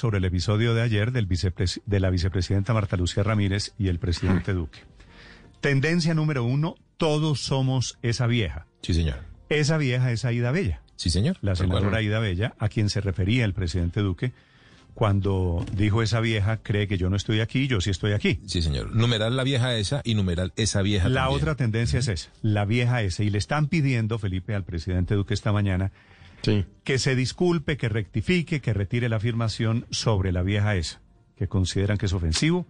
Sobre el episodio de ayer del vicepres- de la vicepresidenta Marta Lucía Ramírez y el presidente Duque. Tendencia número uno, todos somos esa vieja. Sí, señor. Esa vieja es Aida Bella, Sí, señor. la senadora Aida Bella, a quien se refería el presidente Duque cuando dijo esa vieja cree que yo no estoy aquí, yo sí estoy aquí. Sí, señor. Numeral la vieja esa y numeral esa vieja La también. otra tendencia es esa, la vieja esa. Y le están pidiendo, Felipe, al presidente Duque esta mañana, Sí. que se disculpe, que rectifique, que retire la afirmación sobre la vieja esa, que consideran que es ofensivo.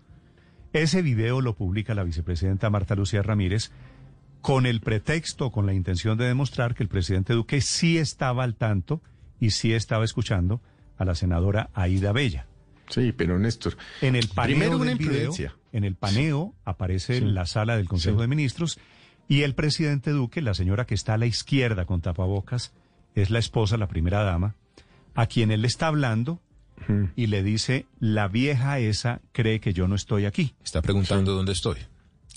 Ese video lo publica la vicepresidenta Marta Lucía Ramírez con el pretexto, con la intención de demostrar que el presidente Duque sí estaba al tanto y sí estaba escuchando a la senadora Aida Bella. Sí, pero Néstor. En el paneo Primero una del video, imprudencia. en el paneo aparece Sí. en la sala del Consejo Sí. de Ministros y el presidente Duque, la señora que está a la izquierda con tapabocas, es la esposa, la primera dama, a quien él le está hablando y le dice, la vieja esa cree que yo no estoy aquí. Está preguntando dónde estoy.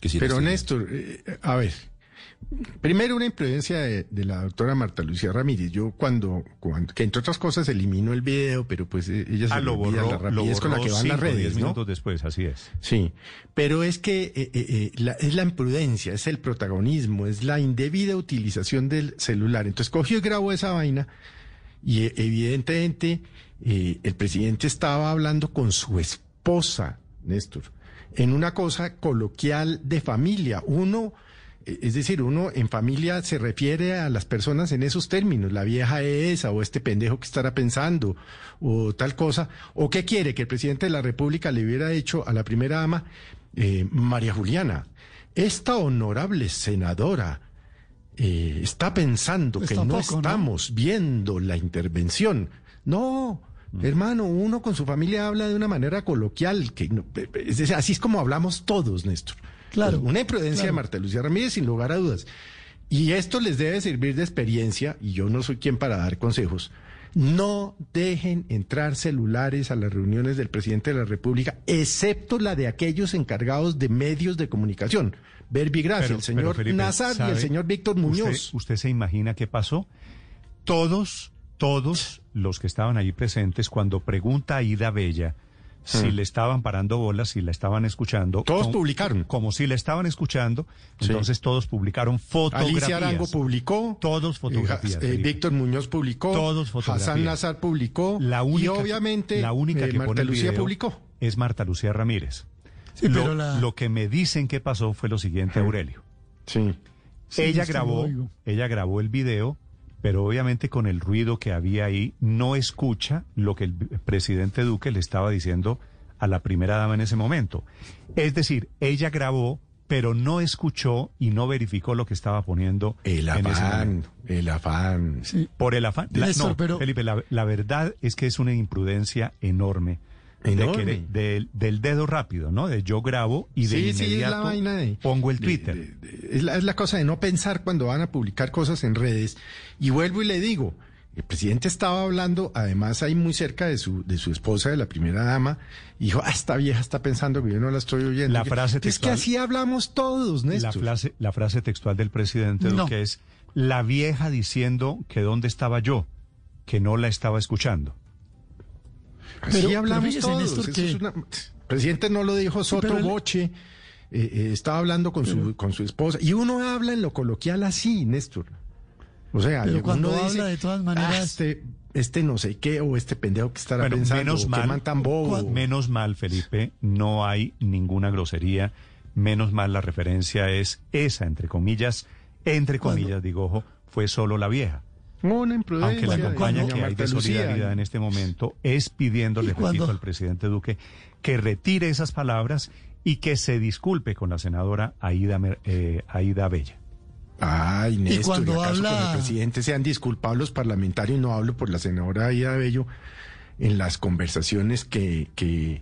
Que si la Pero estoy Néstor, eh, a ver. Primero una imprudencia de, de la doctora Marta Lucía Ramírez. Yo cuando, cuando, que entre otras cosas eliminó el video, pero pues eh, ella se Ah, lo borró, la lo rapidez con la borró que van las redes, ¿no? minutos después, así es. Sí, pero es que eh, eh, la- es la imprudencia, es el protagonismo, es la indebida utilización del celular. Entonces cogió y grabó esa vaina y evidentemente eh, el presidente estaba hablando con su esposa, Néstor, en una cosa coloquial de familia. Uno, es decir, uno en familia se refiere a las personas en esos términos, la vieja esa o este pendejo que estará pensando o tal cosa, o qué quiere que el presidente de la República le hubiera hecho a la primera dama, eh, María Juliana, esta honorable senadora eh, está pensando Pues que no estamos viendo la intervención. No, hermano, uno con su familia habla de una manera coloquial, que no- es decir, así es como hablamos todos, Néstor. Claro, Una imprudencia de. Marta Lucía Ramírez, sin lugar a dudas. Y esto les debe servir de experiencia, y yo no soy quien para dar consejos. No dejen entrar celulares a las reuniones del presidente de la República, excepto la de aquellos encargados de medios de comunicación. Verbigracia, Pero- el señor Felipe, Nazar y el señor Víctor ¿Usted- Muñoz. ¿Usted, se imagina qué pasó? Todos, todos los que estaban allí presentes, cuando pregunta a Ida Bella si le estaban parando bolas, si la estaban escuchando. Todos como- publicaron. Como si la estaban escuchando, Sí. entonces todos publicaron fotografías. Alicia Arango publicó. Todos fotografías, eh, eh. Víctor Muñoz publicó. Todos fotografías. Hassan Nazar publicó. La única, y obviamente la única eh, que Marta pone el Lucía video publicó. es Marta Lucía Ramírez. Sí, lo, pero la- lo que me dicen que pasó fue lo siguiente, Aurelio. Sí. Sí, ella grabó, ella grabó el video, pero obviamente con el ruido que había ahí no escucha lo que el presidente Duque le estaba diciendo a la primera dama en ese momento. Es decir, ella grabó, pero no escuchó y no verificó lo que estaba poniendo El en ese afán, momento. el afán. Sí. Por el afán. La- Néstor, no, pero- Felipe, la, la verdad es que es una imprudencia enorme. De del- del dedo rápido, ¿no? De yo grabo y de Sí, sí, es inmediato la vaina de... pongo el Twitter. de- de- es, la, es la cosa de no pensar cuando van a publicar cosas en redes. Y vuelvo y le digo, el presidente estaba hablando, además ahí muy cerca de su, de su esposa, de la primera dama, y dijo, ah, esta vieja está pensando que yo no la estoy oyendo. La frase Es que textual- así hablamos todos, La Néstor. frase, la frase textual del presidente No. Duque es la vieja diciendo que dónde estaba yo, que no la estaba escuchando. Así Pero- hablamos pero todos. Néstor, eso que- es una- presidente no lo dijo Soto el- Boche, eh, eh, estaba hablando con su, con su esposa. Y uno habla en lo coloquial así, Néstor. O sea, Pero uno cuando dice, habla de todas "Ah, maneras- este, este no sé qué, o este pendejo que estará Bueno, pensando, menos mal, man tan bobo. menos mal, Felipe, no hay ninguna grosería. Menos mal la referencia es esa, entre comillas, entre comillas, digo, ojo, fue solo la vieja. Una imprudencia. Aunque la campaña que hay de solidaridad en este momento es pidiéndole, ¿Y repito, al presidente Duque que retire esas palabras y que se disculpe con la senadora Aida, eh, Aida Bella. Ay, Néstor, cuando ¿acaso habla- con el presidente se han disculpado los parlamentarios? No hablo por la senadora Aida Bello. en las conversaciones que, que,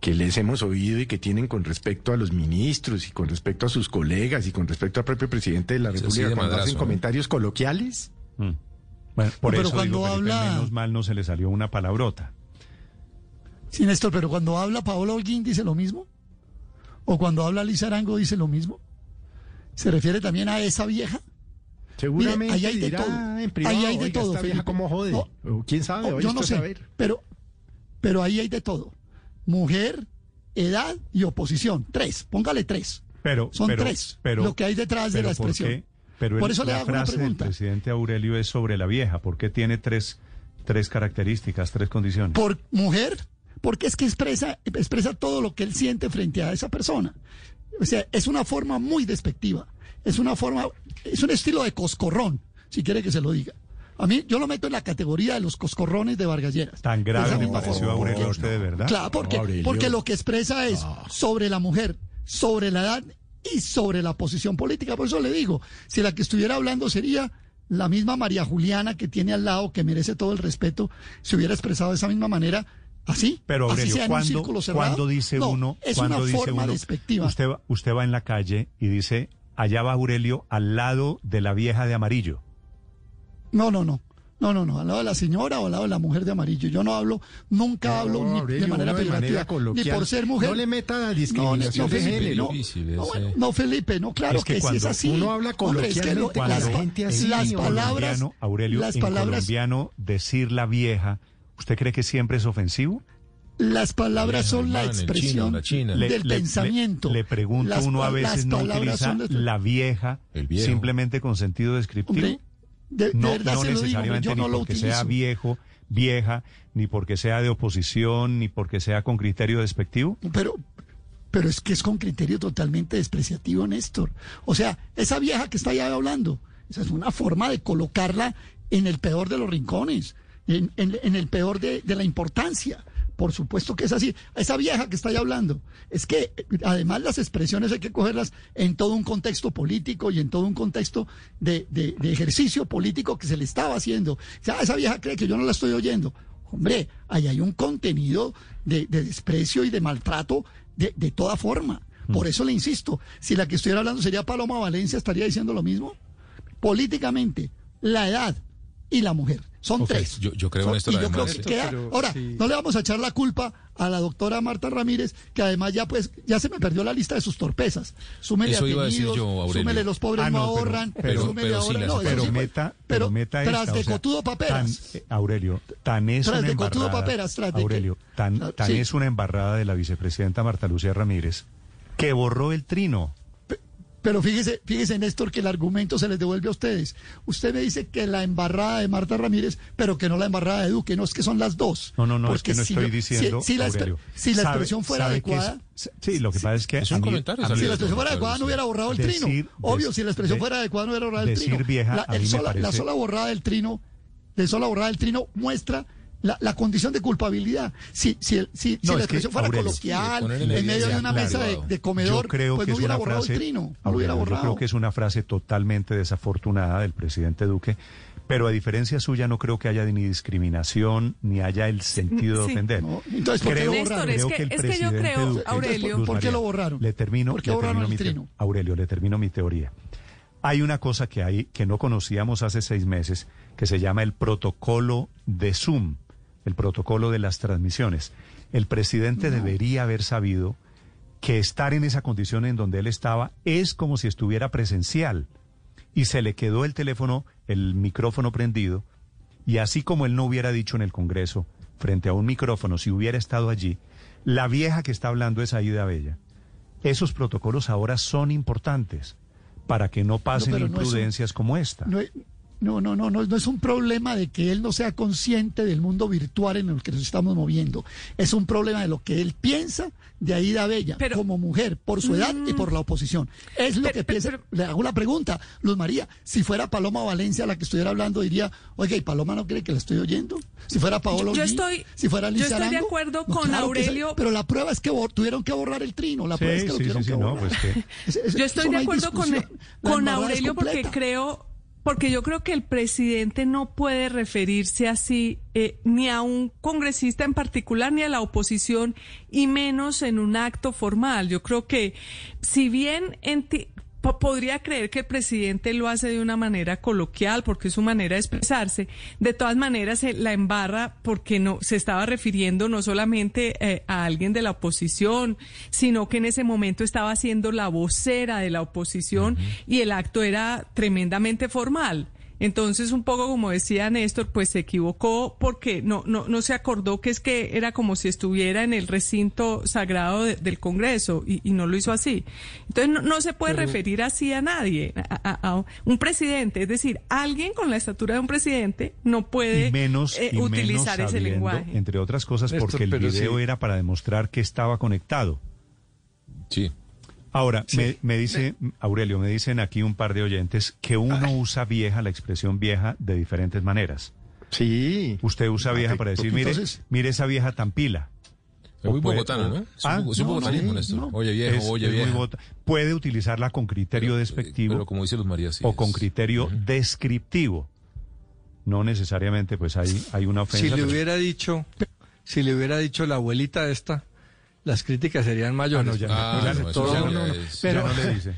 que les hemos oído y que tienen con respecto a los ministros y con respecto a sus colegas y con respecto al propio presidente de la Sí, sí, República de cuando madrazo, hacen ¿no? comentarios coloquiales. Mm. Bueno, por Pero eso cuando digo, Felipe, habla- menos mal no se le salió una palabrota. Sí, Néstor, pero cuando habla Paola Holguín dice lo mismo. O cuando habla Liz Arango dice lo mismo. ¿Se refiere también a esa vieja? Seguramente Mire, ahí hay de dirá todo. en privado, Ahí hay de "Oiga, todo, esta vieja Felipe". cómo jode. No. ¿Quién sabe? No, Vaya yo no sé, saber. pero, pero ahí hay de todo. Mujer, edad y oposición. Tres, póngale tres. Pero, Son pero- tres pero- lo que hay detrás de la ¿por expresión. qué? Pero Por el- eso le la hago una frase del pregunta. presidente Aurelio es sobre la vieja. ¿Por qué tiene tres, tres características, tres condiciones? Por mujer, porque es que expresa, expresa todo lo que él siente frente a esa persona. O sea, es una forma muy despectiva. Es una forma, es un estilo de coscorrón, si quiere que se lo diga. A mí, yo lo meto en la categoría de los coscorrones de Vargalleras. Tan grave misma pareció Aurelio a usted, de verdad. Claro, porque, porque lo que expresa es sobre la mujer, sobre la edad y sobre la posición política. Por eso le digo, si la que estuviera hablando sería la misma María Juliana que tiene al lado, que merece todo el respeto, se hubiera expresado de esa misma manera, así, Pero así Aurelio, un ¿cuándo, cuándo dice No, uno? es una dice forma uno, despectiva. Usted va, usted va en la calle y dice, allá va Aurelio al lado de la vieja de amarillo. No, no, no. No, no, no, al lado de la señora o al lado de la mujer de amarillo. Yo no hablo, nunca hablo No, ni Aurelio, de manera peyorativa, ni por ser mujer. No le meta la No, discriminación no, de Felipe, género. no. Difícil No, ese. bueno, no, Felipe, no, claro Es que que, sí es así. uno habla es que coloquialmente, las, la gente así, las en palabras, colombiano, Aurelio, las en palabras, colombiano, decir la vieja, ¿usted cree que siempre es ofensivo? las palabras son la expresión la china. Del le- pensamiento. Le, le pregunto, Las uno a veces no utiliza la vieja El viejo. simplemente con sentido descriptivo. Hombre, de, de no, no digo, necesariamente no porque utilizo. sea viejo, vieja, ni porque sea de oposición, ni porque sea con criterio despectivo. Pero, pero es que es con criterio totalmente despreciativo, Néstor. O sea, esa vieja que está allá hablando, esa es una forma de colocarla en el peor de los rincones, en, en- en el peor de, de la importancia. Por supuesto que es así. Esa vieja que está allá hablando, es que además las expresiones hay que cogerlas en todo un contexto político y en todo un contexto de, de- de ejercicio político que se le estaba haciendo. O sea, esa vieja cree que yo no la estoy oyendo. Hombre, ahí hay un contenido de, de desprecio y de maltrato de, de toda forma. Por eso le insisto, si la que estuviera hablando sería Paloma Valencia, estaría diciendo lo mismo. Políticamente, la edad y la mujer. Son tres. yo- yo creo, Son- Néstor, y yo creo que queda- pero Ahora, sí. no le vamos a echar la culpa a la doctora Marta Ramírez, que además ya pues ya se me perdió la lista de sus torpezas. Súmele Eso iba a decir yo, Aurelio. súmele los pobres Ah, no, no, pero- ahorran, pero- súmele pero ahorran. no, Pero sí meta, pero meta tras esta, de o sea, cotudo paperas. tan- eh, Aurelio, tan es Tras una de cotudo embarrada. paperas, tras de qué? Aurelio, tan, Ah, tan sí. es una embarrada de la vicepresidenta Marta Lucía Ramírez que borró el trino. Pero fíjese, fíjese, Néstor, que el argumento se les devuelve a ustedes. Usted me dice que la embarrada de Marta Ramírez, pero que no la embarrada de Duque. No, es que son las dos. No, no, no, Porque es que no si estoy lo- diciendo, Si, si la, si expresión fuera es- adecuada... sí, lo que pasa es que Es un mí- comentario, Si la expresión fuera adecuada no hubiera borrado el Decir- trino. Obvio, si la expresión de- fuera adecuada no hubiera borrado el decir trino. vieja, la, el sola, la sola borrada del trino, de sola borrada del trino muestra la, la condición de culpabilidad. Si, si, el- si, la expresión fuera Aurelio, coloquial, en en medio de una claro. mesa de, de comedor, yo creo pues que no es hubiera una borrado frase, el trino. No Aurelio, hubiera yo borrado. creo que es una frase totalmente desafortunada del presidente Duque, pero a diferencia suya no creo que haya ni discriminación ni haya el sentido de Sí. ofender. No, entonces, ¿por qué creo, lo Néstor, borraron? es creo que- el es que yo creo, Duque- Aurelio- Luz ¿Por qué lo borraron? Le termino, ¿Por qué le borraron termino el mi te- trino? Aurelio, le termino mi teoría. Hay una cosa que hay que no conocíamos hace seis meses que se llama el protocolo de Zoom, el protocolo de las transmisiones. El presidente debería haber sabido que estar en esa condición en donde él estaba es como si estuviera presencial y se le quedó el teléfono, el micrófono prendido y así como él no hubiera dicho en el Congreso frente a un micrófono si hubiera estado allí, la vieja que está hablando es Aida Bella. Esos protocolos ahora son importantes para que no pasen pero no es un- imprudencias como esta. No, es- no, no, no, no, no es un problema de que él no sea consciente del mundo virtual en el que nos estamos moviendo. Es un problema de lo que él piensa de Aida Bella Pero- Mm. como mujer, por su edad y por la oposición. Es lo Pero- que pero- piensa. pero- Le hago la pregunta, Luz María. Si fuera Paloma Valencia la que estuviera hablando, diría, oiga, ¿y Paloma no cree que la estoy oyendo? Si fuera Paolo Yo estoy- si fuera yo Liz estoy de acuerdo no, con claro que sí, Aurelio. pero la prueba es que bor- tuvieron que borrar el trino. La Sí, prueba es que lo sí, tuvieron sí, que sí, no, borrar. pues que- Es- es- Yo estoy de acuerdo con, con Aurelio porque creo, porque yo creo que el presidente no puede referirse así eh, ni a un congresista en particular ni a la oposición y menos en un acto formal. Yo creo que si bien podría creer que el presidente lo hace de una manera coloquial porque es su manera de expresarse, de todas maneras se la embarra porque no se estaba refiriendo no solamente eh, a alguien de la oposición, sino que en ese momento estaba siendo la vocera de la oposición y el acto era tremendamente formal. Entonces, un poco como decía Néstor, pues se equivocó porque no, no, no se acordó que es que era como si estuviera en el recinto sagrado de- del Congreso y, y no lo hizo así. Entonces, no, no se puede referir así a nadie, a, a- a un presidente. Es decir, alguien con la estatura de un presidente no puede y menos, eh, y menos utilizar ese sabiendo, lenguaje. entre otras cosas, Néstor, porque el video sí. era para demostrar que estaba conectado. Sí. Ahora, me, me dice, Aurelio, me dicen aquí un par de oyentes que uno usa vieja, la expresión vieja, de diferentes maneras. Sí. Usted usa vieja para decir, mire, Entonces- mire esa vieja tan pila. Es muy bogotano, ¿no? Es Ah, un, es un no, bogotanismo, no, Néstor. no. Oye, viejo, Es- oye, es bogota- Puede utilizarla con criterio despectivo Pero como dice Luz María, sí. o es- con criterio descriptivo. No necesariamente, pues hay, hay una ofensa. Si le pero- hubiera dicho, si le hubiera dicho la abuelita esta, las críticas serían Ah, mayores. no, ya, Ah, no, eso todo- ya no, no no, es- ya no le dice.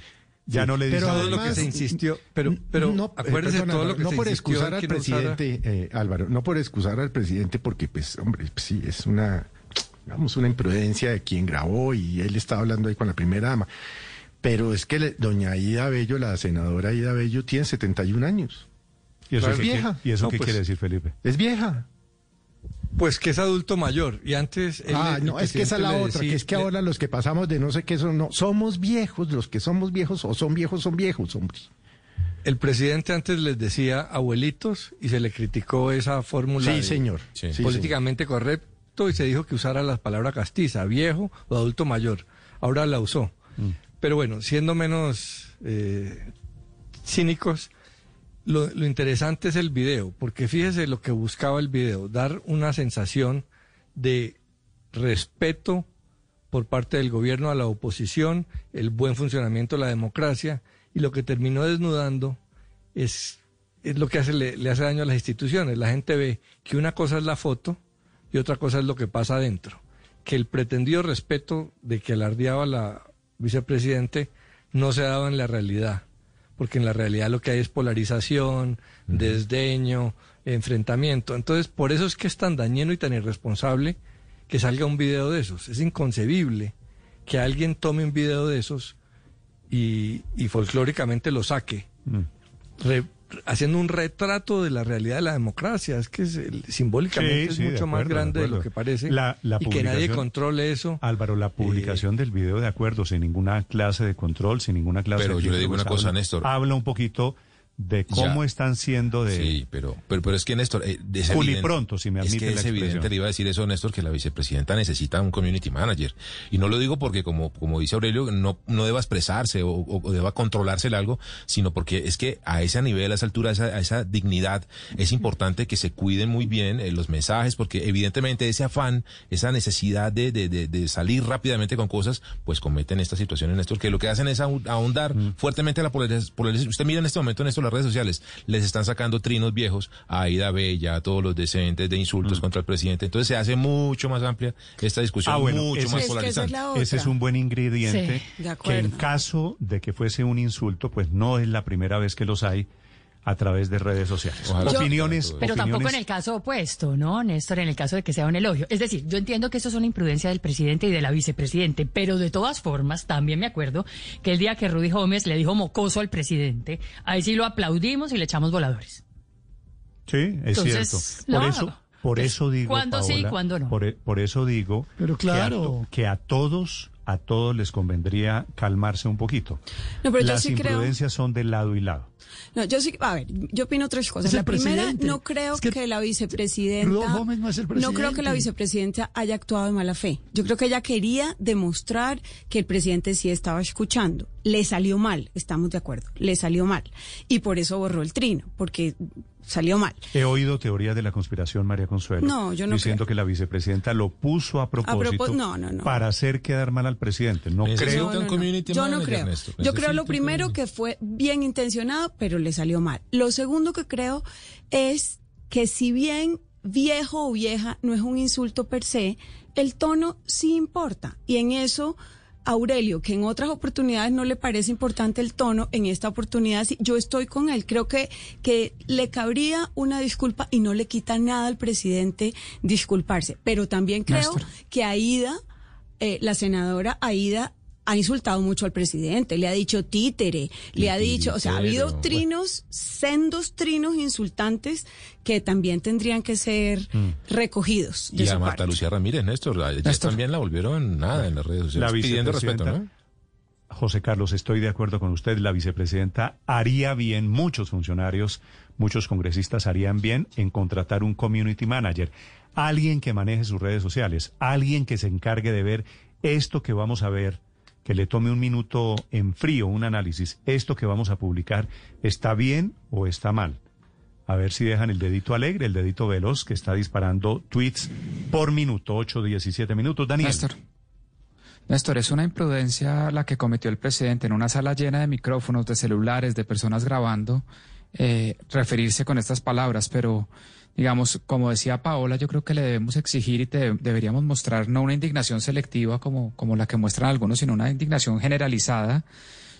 Ya no le dice. pero todo lo que además- se insistió, pero, pero no, eh, acuérdese todo lo que no se por excusar al presidente, eh, Álvaro, no por excusar al presidente porque, pues, hombre, pues, sí, es una, digamos, una imprudencia de quien grabó y él estaba hablando ahí con la primera dama. Pero es que le- doña Ida Bello, la senadora Ida Bello, tiene 71 años. ¿Y eso, es qué, vieja. ¿y eso No, qué pues- quiere decir, Felipe? Es vieja. Pues que es adulto mayor. Y antes. él- ah, no, es que esa es la otra, decía- que es que le- ahora los que pasamos de no sé qué son, no, somos viejos, los que somos viejos o son viejos son viejos, hombre. El presidente antes les decía abuelitos y se le criticó esa fórmula. Sí, de- señor. Sí. Sí, políticamente correcto y se dijo que usara la palabra castiza, viejo o adulto mayor. Ahora la usó. Pero bueno, siendo menos eh, cínicos, lo, lo interesante es el video, porque fíjese lo que buscaba el video, dar una sensación de respeto por parte del gobierno a la oposición, el buen funcionamiento de la democracia, y lo que terminó desnudando es, es lo que le, le hace daño a las instituciones. La gente ve que una cosa es la foto y otra cosa es lo que pasa adentro. Que el pretendido respeto de que alardeaba la vicepresidente no se daba en la realidad, porque en la realidad lo que hay es polarización, desdeño, enfrentamiento. Entonces, por eso es que es tan dañino y tan irresponsable que salga un video de esos. Es inconcebible que alguien tome un video de esos y, y folclóricamente lo saque, Mm. re- haciendo un retrato de la realidad de la democracia. Es que es, el- simbólicamente Sí, es sí, mucho más acuerdo, grande de, lo que parece La- la y que nadie controle eso. Álvaro, la publicación del video de acuerdo, sin ninguna clase de control, sin ninguna clase Pero de... yo le digo una cosa, habla- Néstor. Habla un poquito de cómo Ya. están siendo de... Sí, pero, pero, pero es que Néstor, eh, es evidente- pronto, si me es admite que la es evidente, le iba a decir eso, Néstor, que la vicepresidenta necesita un community manager. Y no lo digo porque, como, como dice Aurelio, no, no deba expresarse o, o- o deba controlarse algo, sino porque es que a ese nivel, a esa altura, a esa, a esa dignidad, es importante que se cuiden muy bien eh, los mensajes, porque evidentemente ese afán, esa necesidad de, de, de, de salir rápidamente con cosas, pues cometen estas situaciones, Néstor, que lo que hacen es ahon- ahondar Mm. fuertemente la polariz- polarización. Usted mira en este momento, Néstor, las redes sociales, les están sacando trinos viejos a Aida Bella, a todos los decentes de insultos contra el presidente. Entonces se hace mucho más amplia esta discusión, Mm. Ah, bueno, mucho ese más es- polarizante. Ese es un buen ingrediente Sí, que en caso de que fuese un insulto, pues no es la primera vez que los hay a través de redes sociales. Ojalá. opiniones, Yo- Pero tampoco en el caso opuesto, ¿no, Néstor? En el caso de que sea un elogio. Es decir, yo entiendo que eso es una imprudencia del presidente y de la vicepresidente, pero de todas formas, también me acuerdo que el día que Rudy Gómez le dijo mocoso al presidente, ahí sí lo aplaudimos y le echamos voladores. Sí, es Entonces, cierto. Por eso, por Pues, eso digo, ¿cuándo sí, Paola, cuándo no? Por, e- por eso digo Pero que a claro. que, a, todos, a todos les convendría calmarse un poquito. No, pero yo Las sí creo- son de lado y lado. No, yo sí, a ver, yo opino otras cosas. La primera, presidente. no creo Es que, que la vicepresidenta. Rudolf Gómez no es el creo que la vicepresidenta haya actuado de mala fe. Yo creo que ella quería demostrar que el presidente sí estaba escuchando. Le salió mal, estamos de acuerdo. Le salió mal. Y por eso borró el trino, porque salió mal. He oído teorías de la conspiración, María Consuelo. No, yo no Diciendo creo. que la vicepresidenta lo puso a propósito propós- no, no, no. para hacer quedar mal al presidente. No creo. un No, no, no. community Yo no creo. Néstor. Yo creo lo primero que fue bien intencionado, pero le salió mal. Lo segundo que creo es que si bien viejo o vieja no es un insulto per se, el tono sí importa. Y en eso, Aurelio, que en otras oportunidades no le parece importante el tono, en esta oportunidad sí, yo estoy con él. Creo que, que le cabría una disculpa y no le quita nada al presidente disculparse. Pero también creo que Aida, eh, la senadora Aida, ha insultado mucho al presidente, le ha dicho títere, le ha dicho, o sea, ha habido trinos, sendos trinos insultantes que también tendrían que ser recogidos de Y su a Marta parte. Lucía Ramírez, Néstor, ayer Néstor. también la volvieron nada en las redes La sociales, pidiendo respeto, ¿no? José Carlos, estoy de acuerdo con usted. La vicepresidenta haría bien, muchos funcionarios, muchos congresistas harían bien en contratar un community manager, alguien que maneje sus redes sociales, alguien que se encargue de ver esto que vamos a ver, que le tome un minuto en frío, un análisis, esto que vamos a publicar, ¿está bien o está mal? A ver si dejan el dedito alegre, el dedito veloz que está disparando tweets por minuto, 8, 17 minutos. Daniel. Néstor. Néstor, es una imprudencia la que cometió el presidente en una sala llena de micrófonos, de celulares, de personas grabando, eh, referirse con estas palabras, pero digamos, como decía Paola, yo creo que le debemos exigir y te- deberíamos mostrar no una indignación selectiva como, como la que muestran algunos, sino una indignación generalizada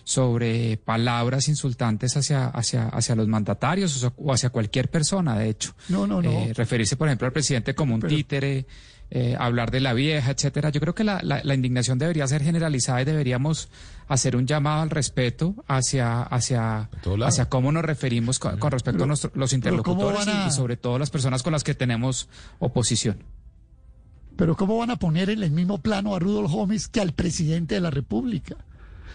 sobre palabras insultantes hacia, hacia, hacia los mandatarios o hacia cualquier persona, de hecho. No, no, no. Eh, referirse, por ejemplo, al presidente como un Pero- títere, eh, hablar de la vieja, etcétera. Yo creo que la, la- la indignación debería ser generalizada y deberíamos hacer un llamado al respeto hacia, hacia, hacia cómo nos referimos con, con respecto Pero- a nuestro- los pero ¿cómo interlocutores van a- y, y sobre todo las personas con las que tenemos oposición. Pero ¿cómo van a poner en el mismo plano a Rudolf Gómez que al presidente de la República?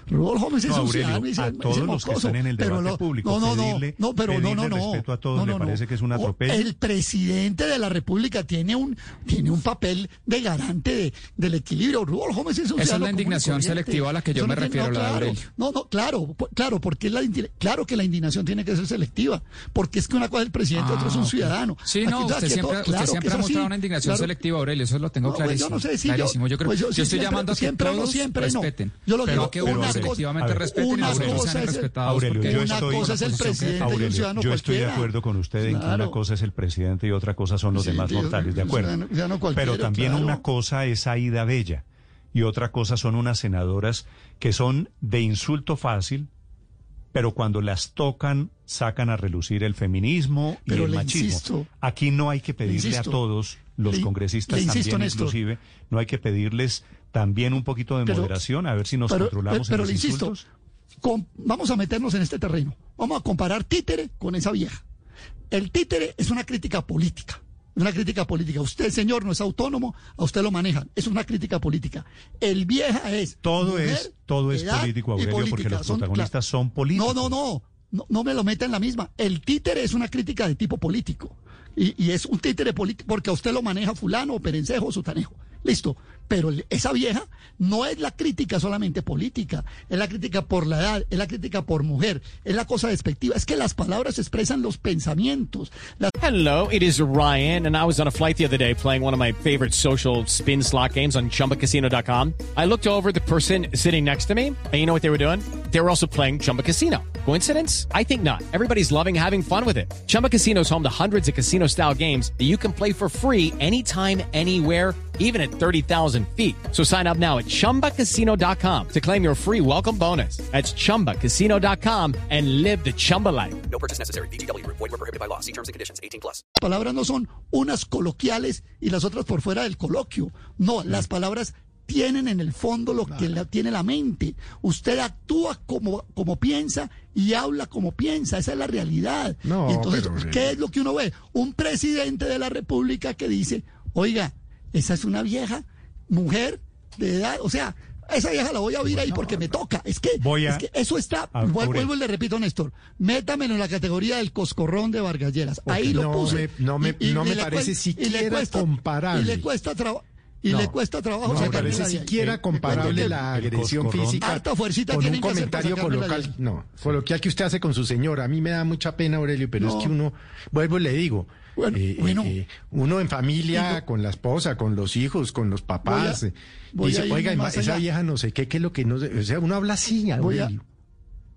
Rudolf Gómez es No, un Aurelio, a ese todos los que están en el pero debate lo- público, No, no, no, pedirle- no, pero no, no, pedirle no. respeto a todos no, no, no. parece que es un atropello. El presidente de la República tiene un, tiene un papel de garante de- del equilibrio. Rudolf Gómez es un Esa es la indignación selectiva a la que yo Eso me no refiero, no, la de. Aurelio. No, no, claro, claro, porque es la claro que la indignación tiene que ser selectiva, porque es que una cosa es el presidente, otra es un Ah, ciudadano. Sí, Aquí no, usted quieto, siempre, claro usted que siempre ha mostrado así, una indignación claro. selectiva, Aurelio, eso lo tengo No, pues clarísimo. yo no sé si yo- clarísimo. Yo, creo, pues yo yo, sí estoy siempre- llamando a que siempre no, todos siempre no. respeten. Yo lo pero digo, una ver, respeten y los cosa es. Aurelio, yo una estoy- cosa es el posición que- presidente y un Aurelio, ciudadano yo estoy de acuerdo con usted en que una cosa es el presidente y otra cosa son los Sí, demás mortales, de acuerdo. ciudadano- ciudadano cualquiera, Pero también claro. una cosa es Aida Bella y otra cosa son unas senadoras que son de insulto fácil, pero cuando las tocan sacan a relucir el feminismo y Pero el machismo. insisto, Aquí no hay que pedirle insisto, a todos los le- congresistas le insisto, también Néstor. inclusive, no hay que pedirles también un poquito de Pero- moderación a ver si nos pero, controlamos pero en los insisto, insultos. con- vamos a meternos en este terreno. Vamos a comparar títere con esa vieja. El títere es una crítica política. Una crítica política. Usted, señor, no es autónomo, a usted lo manejan. Es una crítica política. El vieja es. Todo mujer, es, todo es político, Aurelio, porque los Son- protagonistas son políticos. No, no, no, no. No me lo meta en la misma. El títere es una crítica de tipo político. Y, y es un títere político porque a usted lo maneja fulano, o perencejo, o sutanejo. Listo. Pero esa vieja no es la crítica solamente política, es la crítica por la edad, es la crítica por mujer, es la cosa despectiva. Es que las palabras expresan los pensamientos. Las Hello, it is Ryan, and I was on a flight the other day playing one of my favorite social spin slot games on chumbacasino.com. I looked over the person sitting next to me, and you know what they were doing? They were also playing Chumba Casino. Coincidence? I think not. Everybody's loving having fun with it. Chumba Casino is home to hundreds of casino style games that you can play for free anytime, anywhere even at 30,000 feet. So sign up now at ChumbaCasino.com to claim your free welcome bonus. That's ChumbaCasino.com and live the Chumba life. No purchase necessary. VGW Group. Void were prohibited by law. See terms and conditions. 18 plus. palabras no son unas coloquiales y las otras por fuera del coloquio. No, las palabras tienen en el fondo lo que la, tiene la mente. Usted actúa como, como piensa y habla como piensa. Esa es la realidad. No, Y entonces, pero- ¿qué es lo que uno ve? Un presidente de la República que dice, oiga, esa es una vieja mujer de edad, o sea, esa vieja la voy a oír ahí porque me toca. Es que, Voy a- es que eso está, vuelvo y le repito, Néstor, métamelo en la categoría del coscorrón de Vargas Lleras. Porque Ahí lo no puse. me- no me- no me le parece cuesta- siquiera comparable. Y le cuesta trabajo. y No, le cuesta trabajo No me parece siquiera Le comparable la agresión física Harta fuercita con un tienen que hacer para comentario coloquial. No, coloquial que usted hace con su señora. A mí me da mucha pena, Aurelio, pero No. es que uno, vuelvo y le digo, Bueno, eh, bueno. eh, uno en familia, con la esposa, con los hijos, con los papás, Voy a- eh, voy dice, irme oiga, más esa allá. vieja no sé qué, qué es lo que no sé. O sea, uno habla así, Voy a-.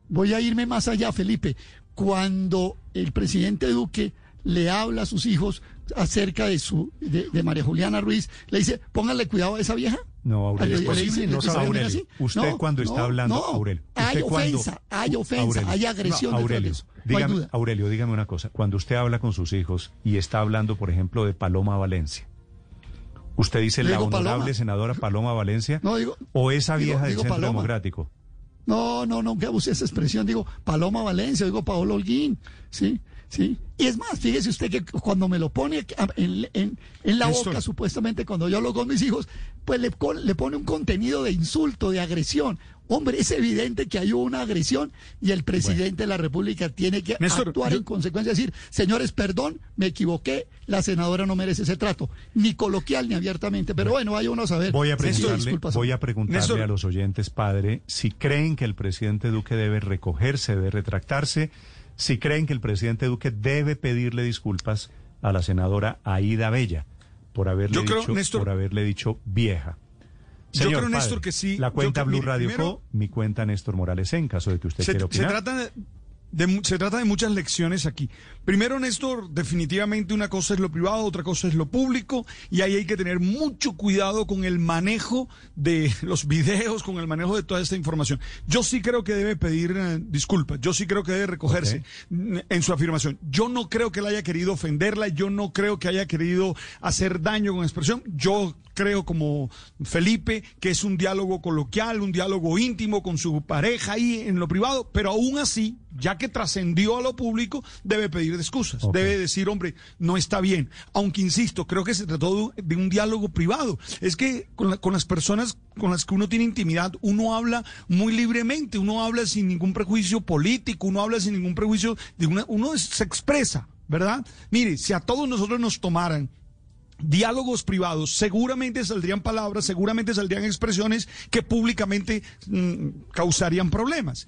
Voy a irme más allá, Felipe. Cuando el presidente Duque le habla a sus hijos acerca de su de, de María Juliana Ruiz, le dice, póngale cuidado a esa vieja. No, Aurelio, es le- posible, le- no sabe, Aurelio. Usted No, cuando está hablando, no. Aurelio. Hay cuando- ofensa, hay ofensa, Aurelio, hay agresión Aurelio, dígame. Aurelio, dígame una cosa. Cuando usted habla con sus hijos y está hablando, por ejemplo, de Paloma Valencia, ¿usted dice la digo honorable Paloma. senadora Paloma Valencia No, digo- o esa digo- vieja del digo Centro Paloma. Democrático? No, no, no, que abuse esa expresión. Digo Paloma Valencia, digo Paolo Holguín. Sí, sí. Y es más, fíjese usted que cuando me lo pone en, en- en la boca, supuestamente, cuando yo hablo con mis hijos, pues le, le pone un contenido de insulto, de agresión. Hombre, es evidente que hay una agresión y el presidente de la República tiene que Néstor, actuar yo- en consecuencia, decir, señores, perdón, me equivoqué, la senadora no merece ese trato, ni coloquial ni abiertamente. Pero bueno, vaya uno a saber. Voy a preguntarle, voy a preguntarle Néstor. a los oyentes, padre, si creen que el presidente Duque debe recogerse, debe retractarse, si creen que el presidente Duque debe pedirle disculpas a la senadora Aida Bella por haberle, Yo creo, dicho, Néstor- por haberle dicho vieja. Yo creo, Néstor, padre, que sí. La cuenta Blue Radio primero- Co, mi cuenta Néstor Morales en caso de que usted se, quiera se opinar. trata de, se trata de muchas lecciones aquí. Primero, Néstor, definitivamente una cosa es lo privado, otra cosa es lo público, y ahí hay que tener mucho cuidado con el manejo de los videos, con el manejo de toda esta información. Yo sí creo que debe pedir eh, disculpas, yo sí creo que debe recogerse en su afirmación. Yo no creo que él haya querido ofenderla, yo no creo que haya querido hacer daño con expresión. Yo creo como Felipe que es un diálogo coloquial, un diálogo íntimo con su pareja ahí en lo privado, pero aún así, ya que trascendió a lo público, debe pedir excusas, Ok. debe decir, hombre, no está bien. Aunque insisto, creo que se trató de un diálogo privado. Es que con, la- con las personas con las que uno tiene intimidad, uno habla muy libremente, uno habla sin ningún prejuicio político, uno habla sin ningún prejuicio de una, uno se expresa, ¿verdad? Mire, si a todos nosotros nos tomaran diálogos privados, seguramente saldrían palabras, seguramente saldrían expresiones que públicamente mm, causarían problemas.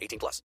18 plus.